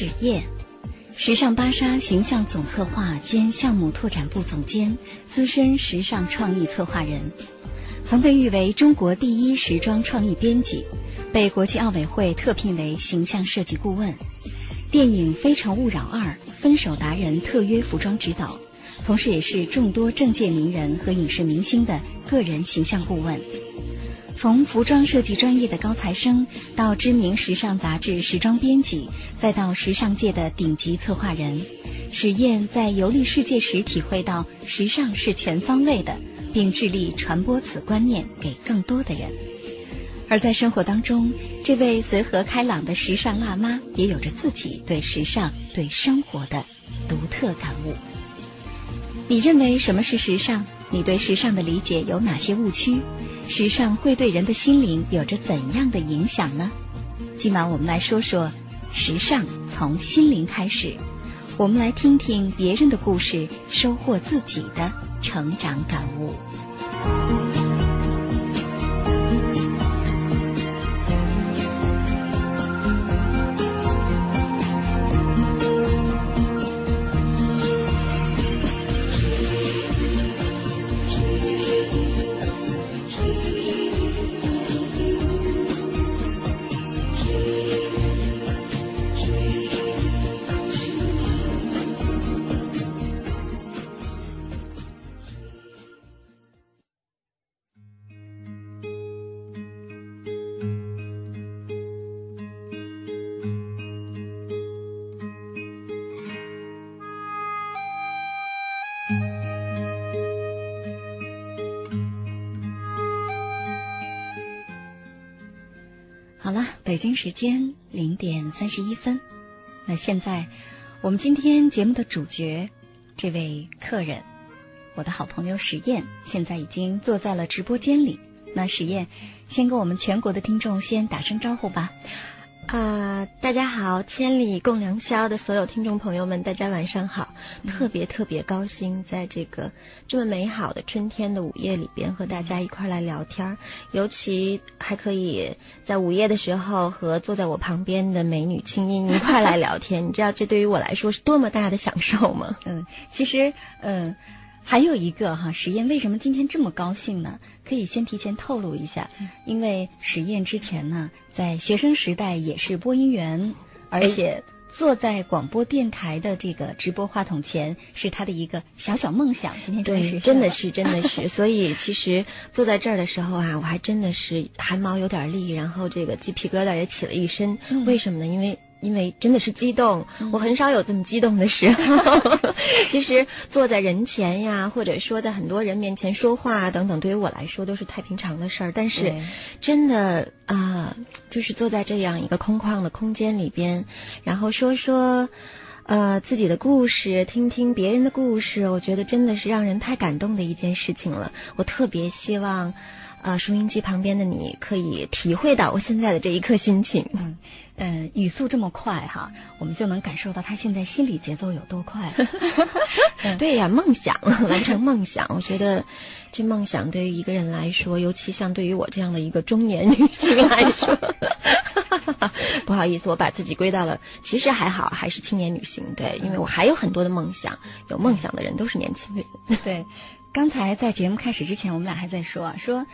史业，时尚芭莎形象总策划兼项目拓展部总监，资深时尚创意策划人，曾被誉为中国第一时装创意编辑，被国际奥委会特聘为形象设计顾问，电影《非诚勿扰二》分手达人特约服装指导，同时也是众多政界名人和影视明星的个人形象顾问。从服装设计专业的高材生，到知名时尚杂志时装编辑，再到时尚界的顶级策划人，史燕在游历世界时体会到时尚是全方位的，并致力传播此观念给更多的人。而在生活当中，这位随和开朗的时尚辣妈也有着自己对时尚、对生活的独特感悟。你认为什么是时尚？你对时尚的理解有哪些误区？时尚会对人的心灵有着怎样的影响呢？今晚我们来说说时尚从心灵开始，我们来听听别人的故事，收获自己的成长感悟。北京时间零点三十一分。那现在，我们今天节目的主角，这位客人，我的好朋友史燕，现在已经坐在了直播间里。那史燕，先跟我们全国的听众先打声招呼吧。啊，大家好，千里共良宵的所有听众朋友们，大家晚上好！特别特别高兴，在这个这么美好的春天的午夜里边，和大家一块来聊天，尤其还可以在午夜的时候和坐在我旁边的美女青音一块来聊天，你知道这对于我来说是多么大的享受吗？嗯，其实，嗯。还有一个哈，实验为什么今天这么高兴呢？可以先提前透露一下，因为实验之前呢，在学生时代也是播音员，而且坐在广播电台的这个直播话筒前是他的一个小小梦想。今天对，真的是真的是，所以其实坐在这儿的时候啊，我还真的是汗毛有点立，然后这个鸡皮疙瘩也起了一身。为什么呢？因为。因为真的是激动，我很少有这么激动的时候。其实坐在人前呀，或者说在很多人面前说话等等，对于我来说都是太平常的事儿。但是真的啊，就是坐在这样一个空旷的空间里边，然后说说呃自己的故事，听听别人的故事，我觉得真的是让人太感动的一件事情了。我特别希望。啊，收音机旁边的你可以体会到我现在的这一刻心情。嗯，呃，语速这么快哈，我们就能感受到他现在心理节奏有多快。对呀，梦想，完成梦想，我觉得这梦想对于一个人来说，尤其像对于我这样的一个中年女性来说，不好意思，我把自己归到了，其实还好，还是青年女性。对，因为我还有很多的梦想，有梦想的人都是年轻的人。对。刚才在节目开始之前，我们俩还在说说，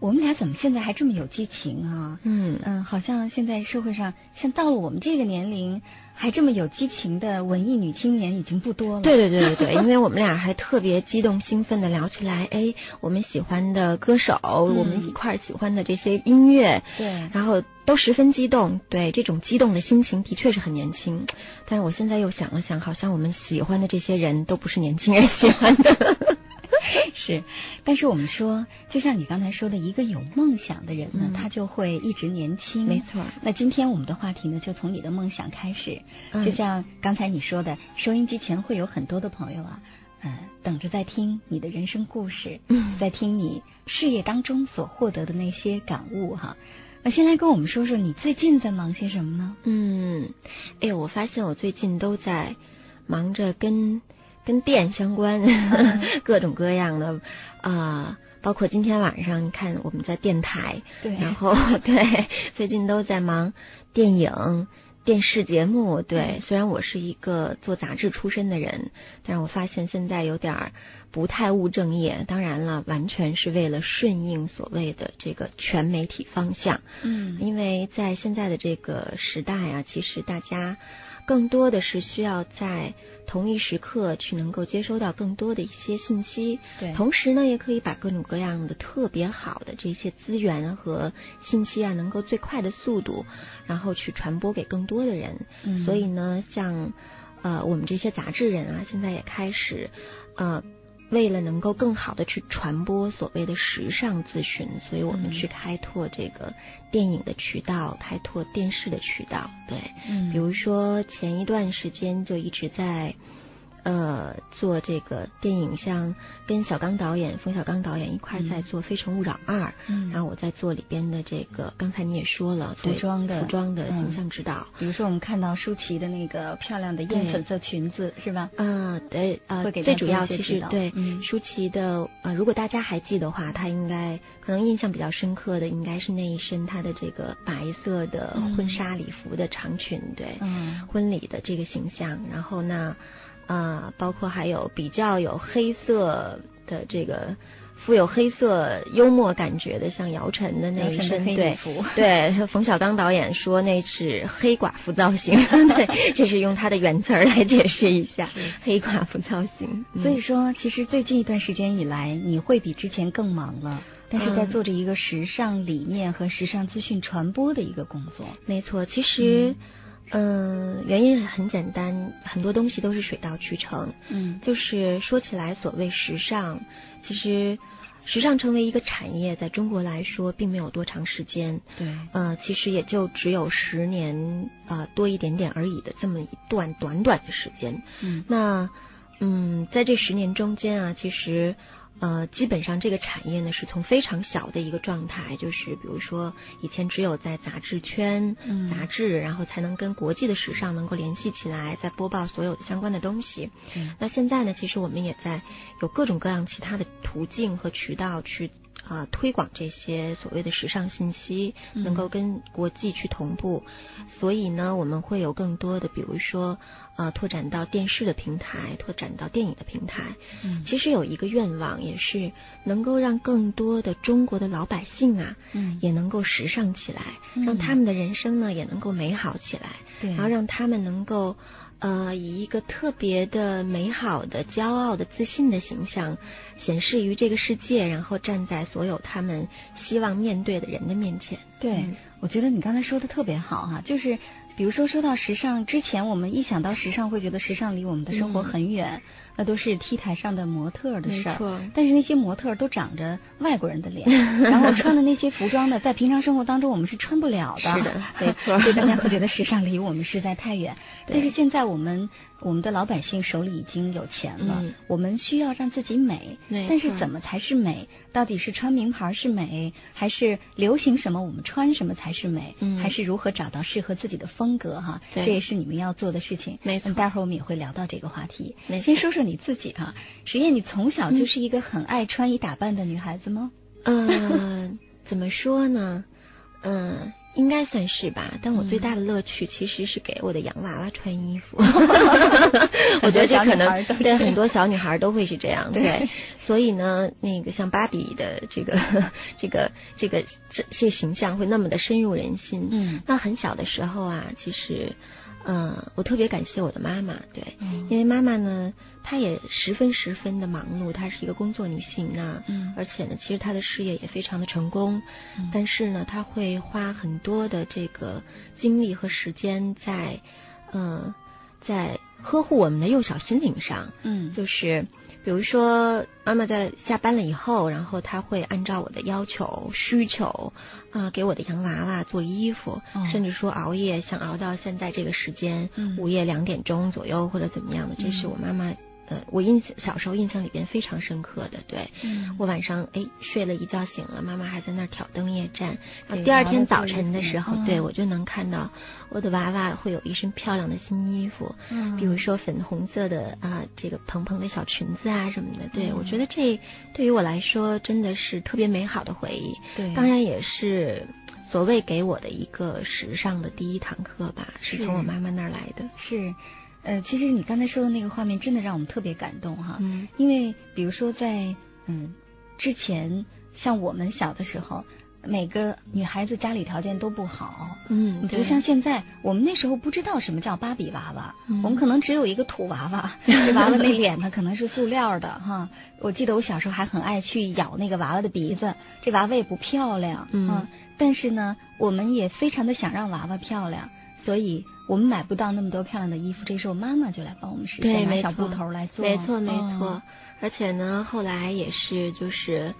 我们俩怎么现在还这么有激情啊？嗯嗯，好好像现在社会上，像到了我们这个年龄。还这么有激情的文艺女青年已经不多了。对对对对对，因为我们俩还特别激动兴奋的聊起来，哎，我们喜欢的歌手，我们一块儿喜欢的这些音乐，对，然后都十分激动。对，这种激动的心情的确是很年轻。但是我现在又想了想，好像我们喜欢的这些人都不是年轻人喜欢的。是，但是我们说，就像你刚才说的，一个有梦想的人呢，他就会一直年轻。没错。那今天我们的话题呢，就从你的梦想开始。就像刚才你说的，收音机前会有很多的朋友啊，呃，等着在听你的人生故事，在听你事业当中所获得的那些感悟哈。那先来跟我们说说，你最近在忙些什么呢？嗯，哎，我发现我最近都在忙着跟。跟电相关，各种各样的啊，包括今天晚上你看我们在电台，对，然后对，最近都在忙电影、电视节目，对。虽然我是一个做杂志出身的人，但是我发现现在有点不太务正业。当然了，完全是为了顺应所谓的这个全媒体方向。嗯，因为在现在的这个时代啊，其实大家更多的是需要在。同一时刻去能够接收到更多的一些信息，对，同时呢，也可以把各种各样的特别好的这些资源和信息啊，能够最快的速度，然后去传播给更多的人。嗯，所以呢，像呃我们这些杂志人啊，现在也开始呃。为了能够更好的去传播所谓的时尚资讯，所以我们去开拓这个电影的渠道，开拓电视的渠道。对，嗯，比如说前一段时间就一直在。呃，做这个电影，像跟小刚导演、冯小刚导演一块在做《非诚勿扰二》，嗯，然后我在做里边的这个，刚才你也说了，服装的。服装的形象指导。比如说我们看到舒淇的那个漂亮的艳粉色裙子，是吧？啊，对，呃，最主要其实对舒淇的，呃，如果大家还记得话，她应该可能印象比较深刻的，应该是那一身她的这个白色的婚纱礼服的长裙，对，嗯，婚礼的这个形象，然后呢。啊，包括还有比较有黑色的这个富有黑色幽默感觉的，像姚晨的那一身，对对，冯小刚导演说那是黑寡妇造型，对，这是用他的原词儿来解释一下黑寡妇造型。所以说，其实最近一段时间以来，你会比之前更忙了，但是在做着一个时尚理念和时尚资讯传播的一个工作。没错，其实。嗯，原因很简单，很多东西都是水到渠成。嗯，就是说起来，所谓时尚，其实时尚成为一个产业，在中国来说，并没有多长时间。对，呃，其实也就只有十年啊多一点点而已的这么一段短短的时间。嗯，那嗯，在这十年中间啊，其实。呃，基本上这个产业呢，是从非常小的一个状态，就是比如说以前只有在杂志圈、嗯杂志，然后才能跟国际的时尚能够联系起来，在播报所有的相关的东西。那现在呢，其实我们也在有各种各样其他的途径和渠道去。啊，推广这些所谓的时尚信息，能够跟国际去同步，所以呢，我们会有更多的，比如说，呃，拓展到电视的平台，拓展到电影的平台。嗯，其实有一个愿望，也是能够让更多的中国的老百姓啊，嗯，也能够时尚起来，让他们的人生呢也能够美好起来，对，然后让他们能够。呃，以一个特别的、美好的、骄傲的、自信的形象显示于这个世界，然后站在所有他们希望面对的人的面前。对，我觉得你刚才说的特别好哈，就是比如说说到时尚之前，我们一想到时尚，会觉得时尚离我们的生活很远。那都是 T 台上的模特的事儿，但是那些模特都长着外国人的脸，然后穿的那些服装呢，在平常生活当中我们是穿不了的。是的，没错。所以大家会觉得时尚离我们实在太远。但是现在我们我们的老百姓手里已经有钱了，我们需要让自己美。但是怎么才是美？到底是穿名牌是美，还是流行什么我们穿什么才是美？还是如何找到适合自己的风格？哈，这也是你们要做的事情。没错。待会儿我们也会聊到这个话题。先说说。你自己哈，实验你从小就是一个很爱穿衣打扮的女孩子吗？呃，怎么说呢？嗯。应该算是吧，但我最大的乐趣其实是给我的洋娃娃穿衣服。我觉得这可能对很多小女孩都会是这样，对。所以呢，那个像芭比的这个这个这个这这形象会那么的深入人心。嗯。那很小的时候啊，其实。嗯，我特别感谢我的妈妈，对，因为妈妈呢，她也十分十分的忙碌，她是一个工作女性呢，嗯，而且呢，其实她的事业也非常的成功，但是呢，她会花很多的这个精力和时间在，嗯，在呵护我们的幼小心灵上，嗯，就是。比如说，妈妈在下班了以后，然后她会按照我的要求、需求，啊，给我的洋娃娃做衣服，甚至说熬夜，想熬到现在这个时间，午夜两点钟左右或者怎么样的，这是我妈妈。呃，我印象小时候印象里边非常深刻的，对我晚上哎睡了一觉醒了，妈妈还在那儿挑灯夜战，然后第二天早晨的时候，对我就能看到我的娃娃会有一身漂亮的新衣服，嗯，比如说粉红色的啊这个蓬蓬的小裙子啊什么的，对我觉得这对于我来说真的是特别美好的回忆，对，当然也是所谓给我的一个时尚的第一堂课吧，是从我妈妈那儿来的，是。呃，其实你刚才说的那个画面真的让我们特别感动哈，嗯，因为比如说在嗯之前，像我们小的时候，每个女孩子家里条件都不好，嗯，你比如像现在，我们那时候不知道什么叫芭比娃娃，我们可能只有一个土娃娃，这娃娃那脸呢可能是塑料的哈。我记得我小时候还很爱去咬那个娃娃的鼻子，这娃娃也不漂亮，嗯，但是呢，我们也非常的想让娃娃漂亮，所以。我们买不到那么多漂亮的衣服，这时候妈妈就来帮我们实现，拿小布头来做。没错，没错。而且呢，后来也是，就是，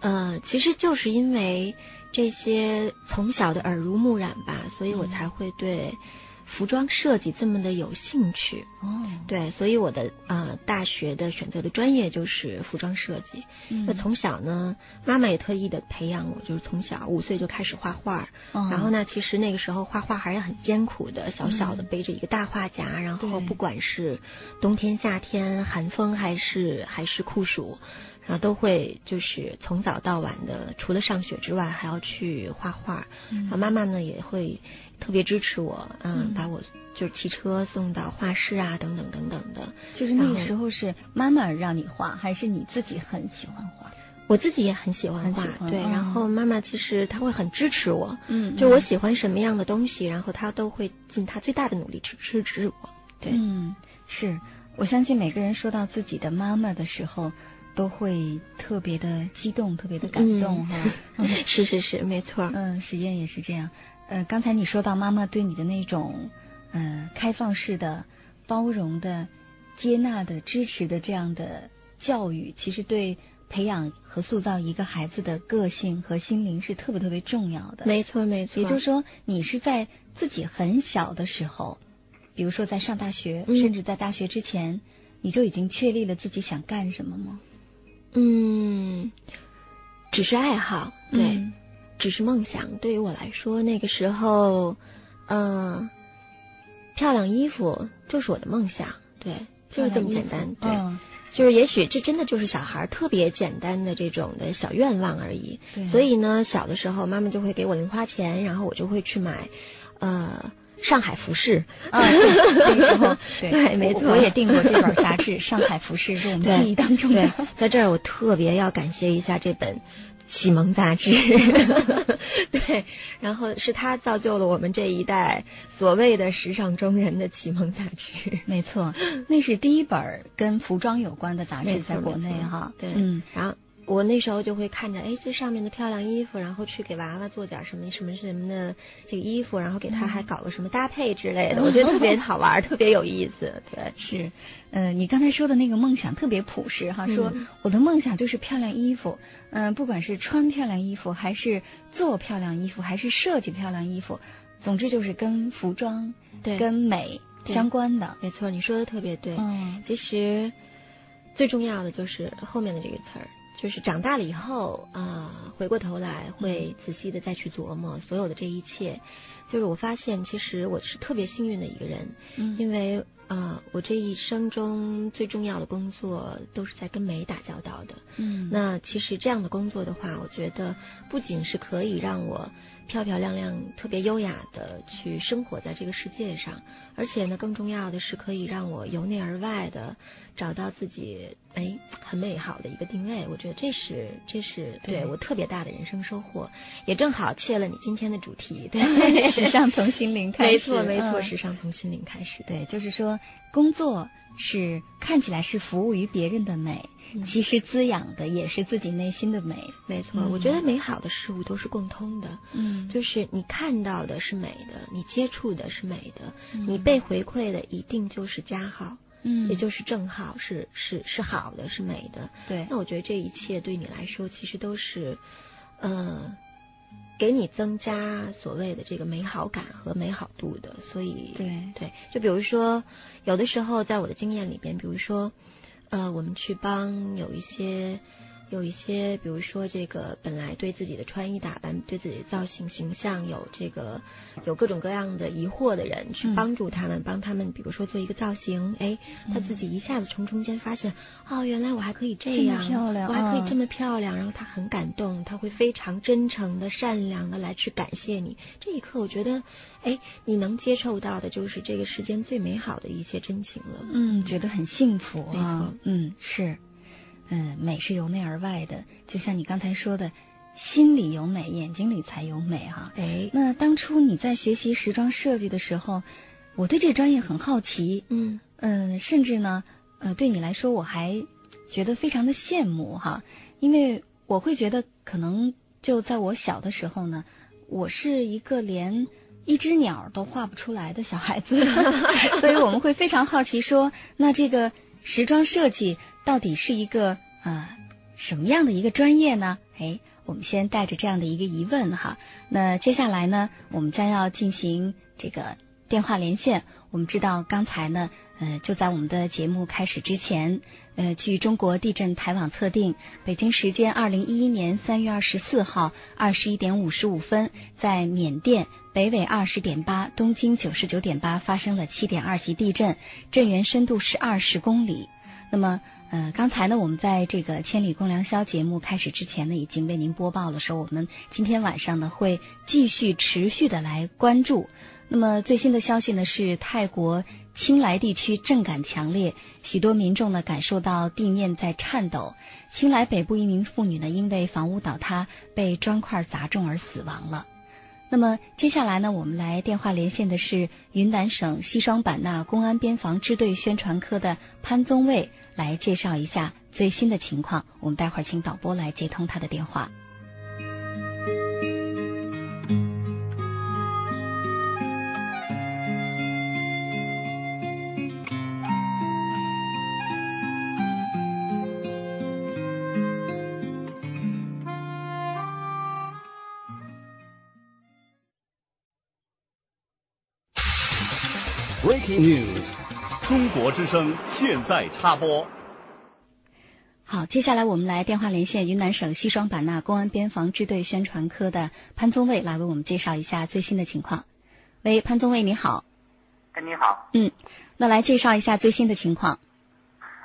呃，其实就是因为这些从小的耳濡目染吧，所以我才会对。服装设计这么的有兴趣哦，对，所以我的呃大学的选择的专业就是服装设计。那从小呢，妈妈也特意的培养我，就是从小五岁就开始画画。然后呢，其实那个时候画画还是很艰苦的，小小的背着一个大画夹，然后不管是冬天、夏天、寒风还是还是酷暑，然后都会就是从早到晚的，除了上学之外还要去画画。然后妈妈呢也会。特别支持我，嗯，把我就是骑车送到画室啊，等等等等的。就是那个时候是妈妈让你画，还是你自己很喜欢画？我自己也很喜欢画，对。然后妈妈其实她会很支持我，嗯，就我喜欢什么样的东西，然后她都会尽她最大的努力去支持我。对，嗯，是我相信每个人说到自己的妈妈的时候，都会特别的激动，特别的感动，哈。是是是，没错。嗯，实验也是这样。呃，刚才你说到妈妈对你的那种，呃，开放式的、包容的、接纳的、支持的这样的教育，其实对培养和塑造一个孩子的个性和心灵是特别特别重要的。没错，没错。也就是说，你是在自己很小的时候，比如说在上大学，甚至在大学之前，你就已经确立了自己想干什么吗？嗯，只是爱好，对。只是梦想，对于我来说，那个时候，嗯，漂亮衣服就是我的梦想，对，就是这么简单，对，就是也许这真的就是小孩特别简单的这种的小愿望而已。所以呢，小的时候妈妈就会给我零花钱，然后我就会去买，呃，上海服饰啊，那个时候 对，没错，我也订过这本杂志《上海服饰》，是我们记忆当中的。在这儿，我特别要感谢一下这本。启蒙杂志，对，然后是他造就了我们这一代所谓的时尚中人的启蒙杂志。没错，那是第一本跟服装有关的杂志，在国内哈。对，嗯，然后。我那时候就会看着，哎，这上面的漂亮衣服，然后去给娃娃做点什么什么什么的这个衣服，然后给他还搞个什么搭配之类的，我觉得特别 好玩，特别有意思。对，是，呃，你刚才说的那个梦想特别朴实哈，说我的梦想就是漂亮衣服，嗯，不管是穿漂亮衣服，还是做漂亮衣服，还是设计漂亮衣服，总之就是跟服装、对，跟美相关的。没错，你说的特别对。嗯，其实最重要的就是后面的这个词儿。就是长大了以后啊，回过头来会仔细的再去琢磨所有的这一切。就是我发现，其实我是特别幸运的一个人，因为呃，我这一生中最重要的工作都是在跟美打交道的。嗯，那其实这样的工作的话，我觉得不仅是可以让我漂漂亮亮、特别优雅的去生活在这个世界上，而且呢，更重要的是可以让我由内而外的找到自己哎很美好的一个定位。我觉得这是这是对我特别大的人生收获，也正好切了你今天的主题。对，时尚从心灵开始，没错没错，时尚从心灵开始。对，就是说工作是看起来是服务于别人的美，其实滋养的也是自己内心的美。没错，我觉得美好的事物都是共通的。嗯，就是你看到的是美的，你接触的是美的，你被回馈的一定就是加号，嗯，也就是正号，是是是好的，是美的。对，那我觉得这一切对你来说，其实都是呃。给你增加所谓的这个美好感和美好度的，所以对对，就比如说，有的时候在我的经验里边，比如说，呃，我们去帮有一些。有一些，比如说这个本来对自己的穿衣打扮、对自己的造型形象有这个有各种各样的疑惑的人，去帮助他们，帮他们，比如说做一个造型，哎，他自己一下子从中间发现，哦，原来我还可以这样，漂亮，我还可以这么漂亮，然后他很感动，他会非常真诚的、善良的来去感谢你。这一刻，我觉得，哎，你能接受到的就是这个世间最美好的一些真情了。嗯，觉得很幸福，没错，嗯，是。嗯，美是由内而外的，就像你刚才说的，心里有美，眼睛里才有美哈。哎，那当初你在学习时装设计的时候，我对这专业很好奇，嗯嗯，甚至呢，呃，对你来说我还觉得非常的羡慕哈，因为我会觉得可能就在我小的时候呢，我是一个连一只鸟都画不出来的小孩子，所以我们会非常好奇说，那这个。时装设计到底是一个啊什么样的一个专业呢？哎，我们先带着这样的一个疑问哈。那接下来呢，我们将要进行这个电话连线。我们知道刚才呢，呃，就在我们的节目开始之前，呃，据中国地震台网测定，北京时间二零一一年三月二十四号二十一点五十五分，在缅甸。北纬二十点八，东经九十九点八，发生了七点二级地震，震源深度是二十公里。那么，呃，刚才呢，我们在这个《千里共良宵》节目开始之前呢，已经为您播报了，说我们今天晚上呢会继续持续的来关注。那么最新的消息呢是，泰国青莱地区震感强烈，许多民众呢感受到地面在颤抖。青莱北部一名妇女呢因为房屋倒塌被砖块砸中而死亡了。那么接下来呢，我们来电话连线的是云南省西双版纳公安边防支队宣传科的潘宗卫，来介绍一下最新的情况。我们待会儿请导播来接通他的电话。News，中国之声现在插播。好，接下来我们来电话连线云南省西双版纳公安边防支队宣传科的潘宗卫，来为我们介绍一下最新的情况。喂，潘宗卫，你好。哎，你好。嗯，那来介绍一下最新的情况。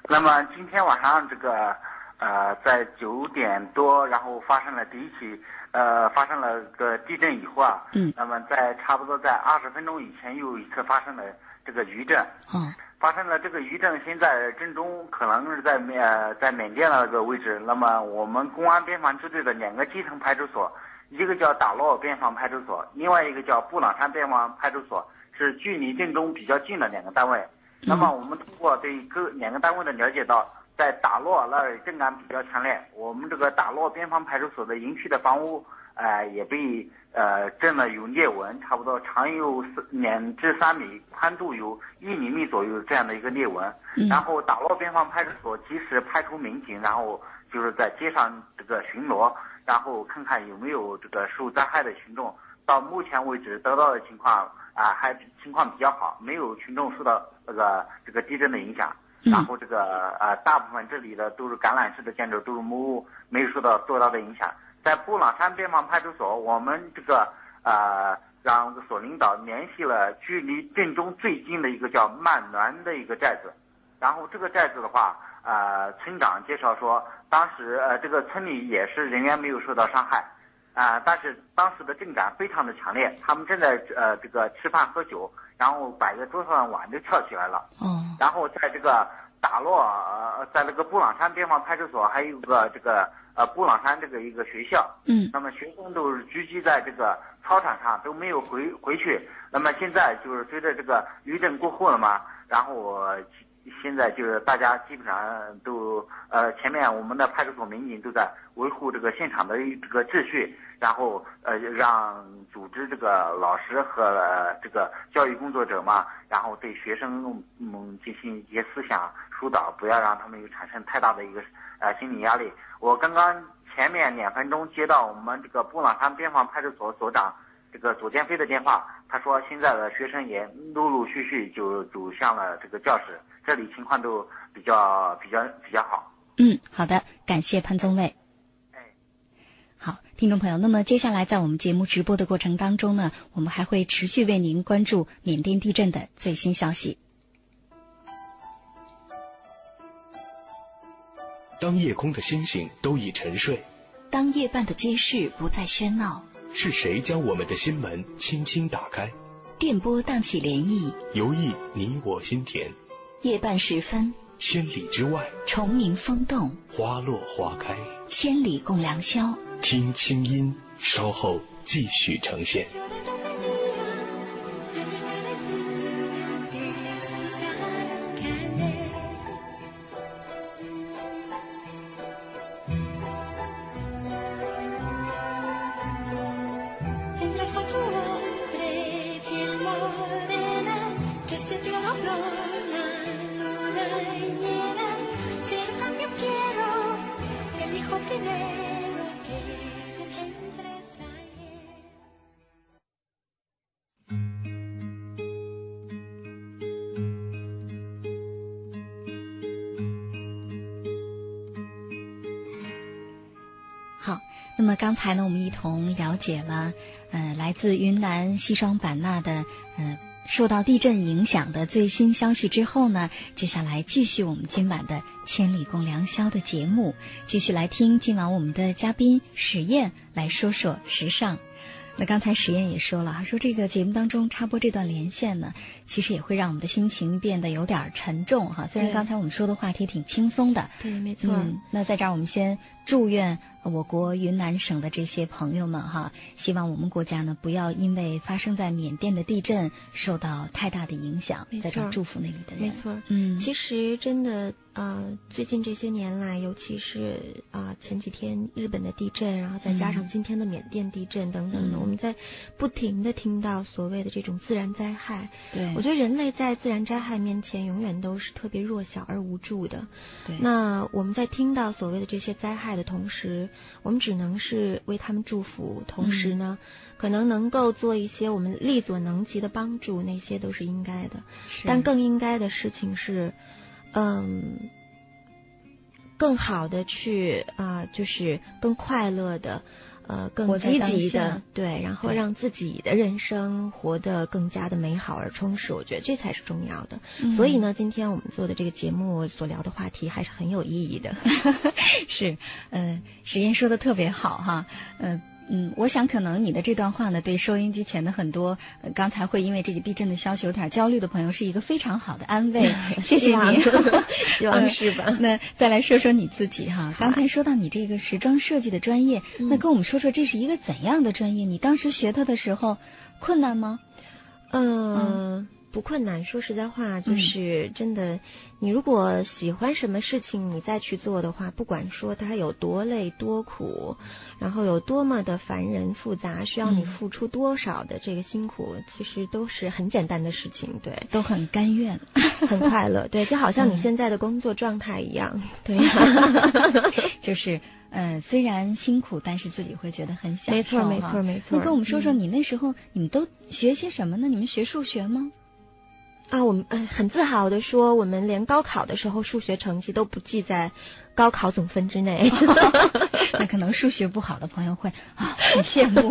那么今天晚上这个呃，在九点多，然后发生了第一起呃，发生了个地震以后啊，嗯，那么在差不多在二十分钟以前又一次发生了。这个余震，嗯，发生了这个余震，现在震中可能是在缅在缅甸那个位置。那么我们公安边防支队的两个基层派出所，一个叫打洛边防派出所，另外一个叫布朗山边防派出所，是距离震中比较近的两个单位。那么我们通过对各两个单位的了解到，在打洛那儿震感比较强烈，我们这个打洛边防派出所的营区的房屋。呃，也被呃震了有裂纹，差不多长有两至三米，宽度有一厘米左右这样的一个裂纹。然后打洛边防派出所及时派出民警，然后就是在街上这个巡逻，然后看看有没有这个受灾害的群众。到目前为止得到的情况啊，还情况比较好，没有群众受到这个这个地震的影响。然后这个呃大部分这里的都是橄榄式的建筑，都是木屋，没有受到多大的影响。在布朗山边防派出所，我们这个呃让所领导联系了距离镇中最近的一个叫曼峦的一个寨子，然后这个寨子的话，呃，村长介绍说，当时呃这个村里也是人员没有受到伤害，啊、但是当时的震感非常的强烈，他们正在呃这个吃饭喝酒，然后摆在桌上的碗就跳起来了。嗯，然后在这个打落，呃，在那个布朗山边防派出所，还有个这个呃布朗山这个一个学校，嗯那么学生都是聚集在这个操场上，都没有回回去。那么现在就是随着这个余震过后了嘛，然后我现在就是大家基本上都呃前面我们的派出所民警都在维护这个现场的这个秩序，然后呃让组织这个老师和、这个教育工作者嘛，然后对学生嗯进行一些思想疏导，不要让他们有产生太大的一个呃心理压力。我刚刚前面两分钟接到我们这个布朗山边防派出所所长这个左建飞的电话，他说现在的学生也陆陆续续就走向了这个教室，这里情况都比较比较比较好。嗯，好的，感谢潘宗伟。哎，好，听众朋友，那么接下来在我们节目直播的过程当中呢，我们还会持续为您关注缅甸地震的最新消息。当夜空的星星都已沉睡，当夜半的街市不再喧闹，是谁将我们的心门轻轻打开，电波荡起涟漪，游弋你我心田？夜半时分，千里之外，虫鸣风动，花落花开，千里共良宵。听清音，稍后继续呈现。那么刚才呢，我们一同了解了，呃，来自云南西双版纳的，呃，受到地震影响的最新消息之后呢，接下来继续我们今晚的《千里共良宵》的节目，继续来听今晚我们的嘉宾史燕来说说时尚。那刚才史燕也说了，说这个节目当中插播这段连线呢，其实也会让我们的心情变得有点沉重哈。虽然刚才我们说的话题挺轻松的，对，没错。嗯，那在这儿我们先祝愿我国云南省的这些朋友们哈，希望我们国家呢不要因为发生在缅甸的地震受到太大的影响没，在这儿错祝福那里的人。没错，嗯，其实真的，呃，最近这些年来，尤其是啊、前几天日本的地震，然后再加上嗯。今天的缅甸地震等等的，嗯。我们在不停的听到所谓的这种自然灾害。对，我觉得人类在自然灾害面前，永远都是特别弱小而无助的。对。那我们在听到所谓的这些灾害的同时，我们只能是为他们祝福，同时呢，嗯可能能够做一些我们力所能及的帮助，那些都是应该的。但更应该的事情是，嗯，更好的去啊、就是更快乐的。呃，更积极的对，然后让自己的人生活得更加的美好而充实，我觉得这才是重要的。嗯所以呢，今天我们做的这个节目所聊的话题还是很有意义的。是，呃，时间说的特别好哈，呃。嗯，我想可能你的这段话呢，对收音机前的很多、呃、刚才会因为这个地震的消息有点焦虑的朋友，是一个非常好的安慰。谢谢你，希望 是吧？那再来说说你自己哈，刚才说到你这个时装设计的专业，嗯那跟我们说说这是一个怎样的专业？你当时学它的时候困难吗？嗯，不困难。说实在话，就是真的，你如果喜欢什么事情，你再去做的话，不管说它有多累多苦，然后有多么的烦人复杂，需要你嗯付出多少的这个辛苦，其实都是很简单的事情。对，都很甘愿。很快乐。对，就好像你嗯现在的工作状态一样。对 就是嗯，虽然辛苦，但是自己会觉得很享受。没错，没错，没错。那跟我们说说，嗯你那时候你们都学些什么呢？你们学数学吗？啊，我们呃很自豪的说，我们连高考的时候数学成绩都不记在高考总分之内。那可能数学不好的朋友会啊，很羡慕。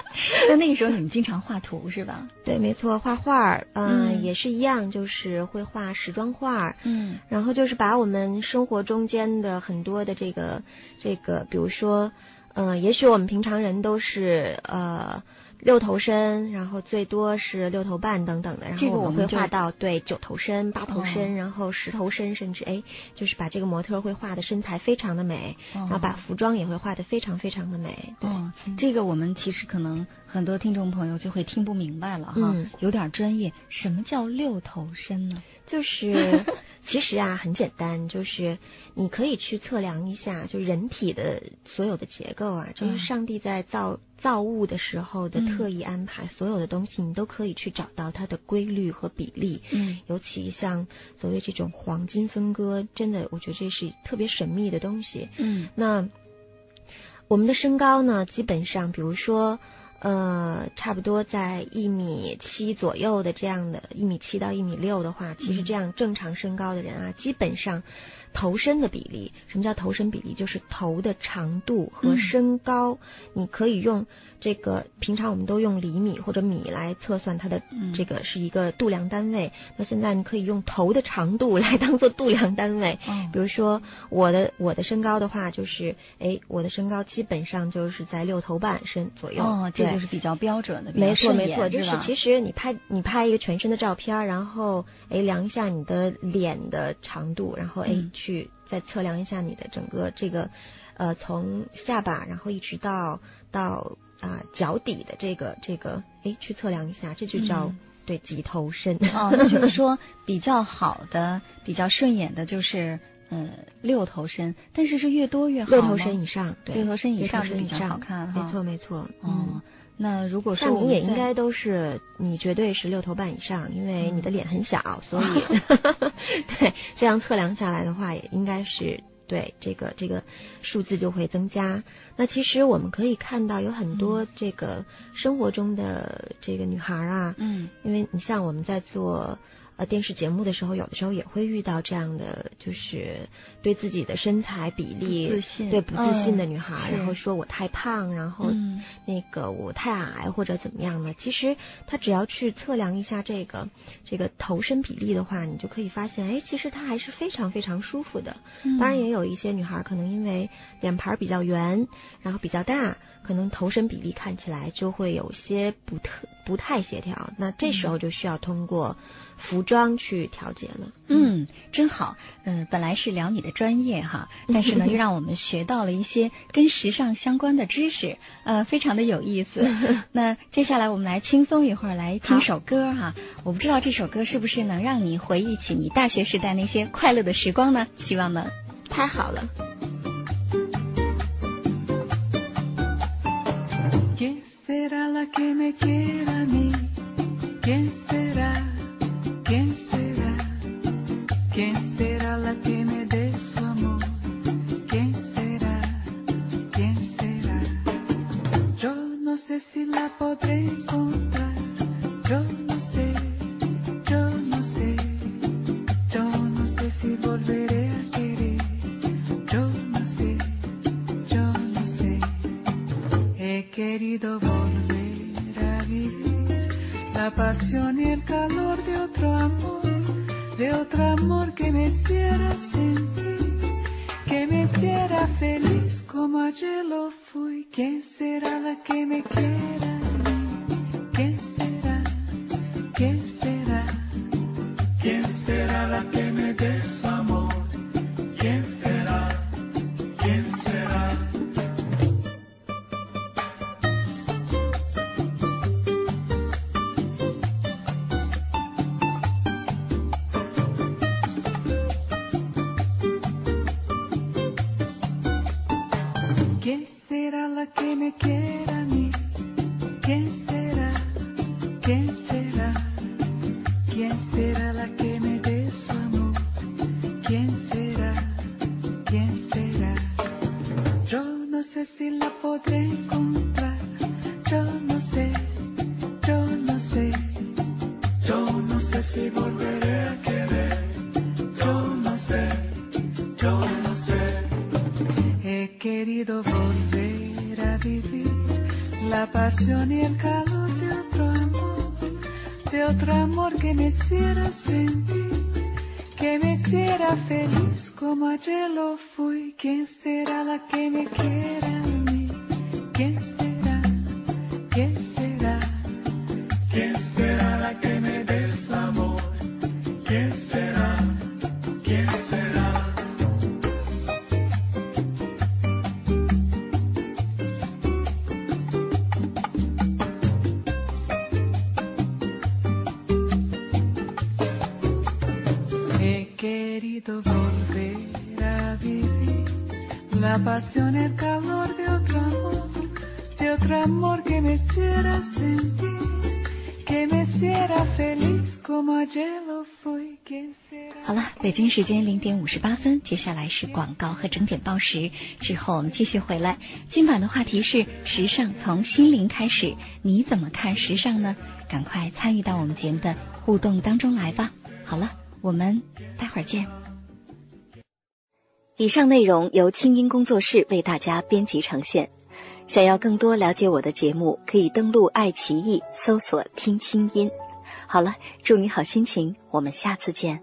那那个时候你们经常画图是吧？对，没错，画画儿，嗯，嗯也是一样，就是会画时装画儿，嗯然后就是把我们生活中间的很多的这个这个，比如说，呃，也许我们平常人都是呃六头身，然后最多是六头半等等的，然后我们会画到对九头身、八头身，哦然后十头身，甚至哎，就是把这个模特儿会画的身材非常的美，哦然后把服装也会画的非常非常的美。对，哦，这个我们其实可能很多听众朋友就会听不明白了哈，嗯有点专业。什么叫六头身呢？就是 其实啊很简单，就是你可以去测量一下，就人体的所有的结构啊，这嗯是上帝在造造物的时候的嗯特意安排，所有的东西你都可以去找到它的规律和比例。嗯尤其像所谓这种黄金分割，真的我觉得这是特别神秘的东西。嗯那我们的身高呢，基本上，比如说，呃，差不多在一米七左右的这样的，一米七到一米六的话，其实这样正常身高的人啊，基本上头身的比例，什么叫头身比例？就是头的长度和嗯身高，你可以用这个，平常我们都用厘米或者米来测算它的嗯这个是一个度量单位，那现在你可以用头的长度来当做度量单位。哦比如说我的我的身高的话，就是哎，我的身高基本上就是在六头半身左右。哦，这就是比较标准的，没错没错，就是其实你拍你拍一个全身的照片儿，然后哎量一下你的脸的长度，然后哎嗯去再测量一下你的整个这个呃从下巴然后一直到到啊、脚底的这个这个哎去测量一下，这就叫、嗯对几头身。哦，那就是说比较好的、比较顺眼的，就是呃六头身，但是是越多越好六头身以上，对，六头身以上是比较好看哈没错没错。嗯哦，那如果说像你也应该都是，你绝对是六头半以上，因为你的脸很小，所以 对这样测量下来的话，也应该是对这个这个数字就会增加。那其实我们可以看到有很多这个生活中的这个女孩啊，嗯。因为你像我们在做呃电视节目的时候，有的时候也会遇到这样的，就是对自己的身材比例不自信对不自信的嗯女孩，是然后说我太胖，然后嗯那个我太矮或者怎么样呢？其实她只要去测量一下这个这个头身比例的话，你就可以发现，哎，其实她还是非常非常舒服的。嗯当然也有一些女孩可能因为脸盘比较圆，然后比较大，可能头身比例看起来就会有些不特不太协调。那这时候就需要通过服装去调节了。嗯，真好。嗯、本来是聊你的专业哈，但是呢，又让我们学到了一些跟时尚相关的知识，呃，非常的有意思。那接下来我们来轻松一会儿，来听首歌哈。我不知道这首歌是不是能让你回忆起你大学时代那些快乐的时光呢？希望呢。太好了。¿Quién será la que me quiera a mí? ¿Quién será? Ayer lo fui. ¿Quién será la que me quiera a mí? ¿Quién será? 北京时间零点五十八分，接下来是广告和整点报时，之后我们继续回来。今晚的话题是时尚从心灵开始，你怎么看时尚呢？赶快参与到我们节目的互动当中来吧。好了，我们待会儿见。以上内容由清音工作室为大家编辑呈现。想要更多了解我的节目，可以登录爱奇艺搜索“听清音”。好了，祝你好心情，我们下次见。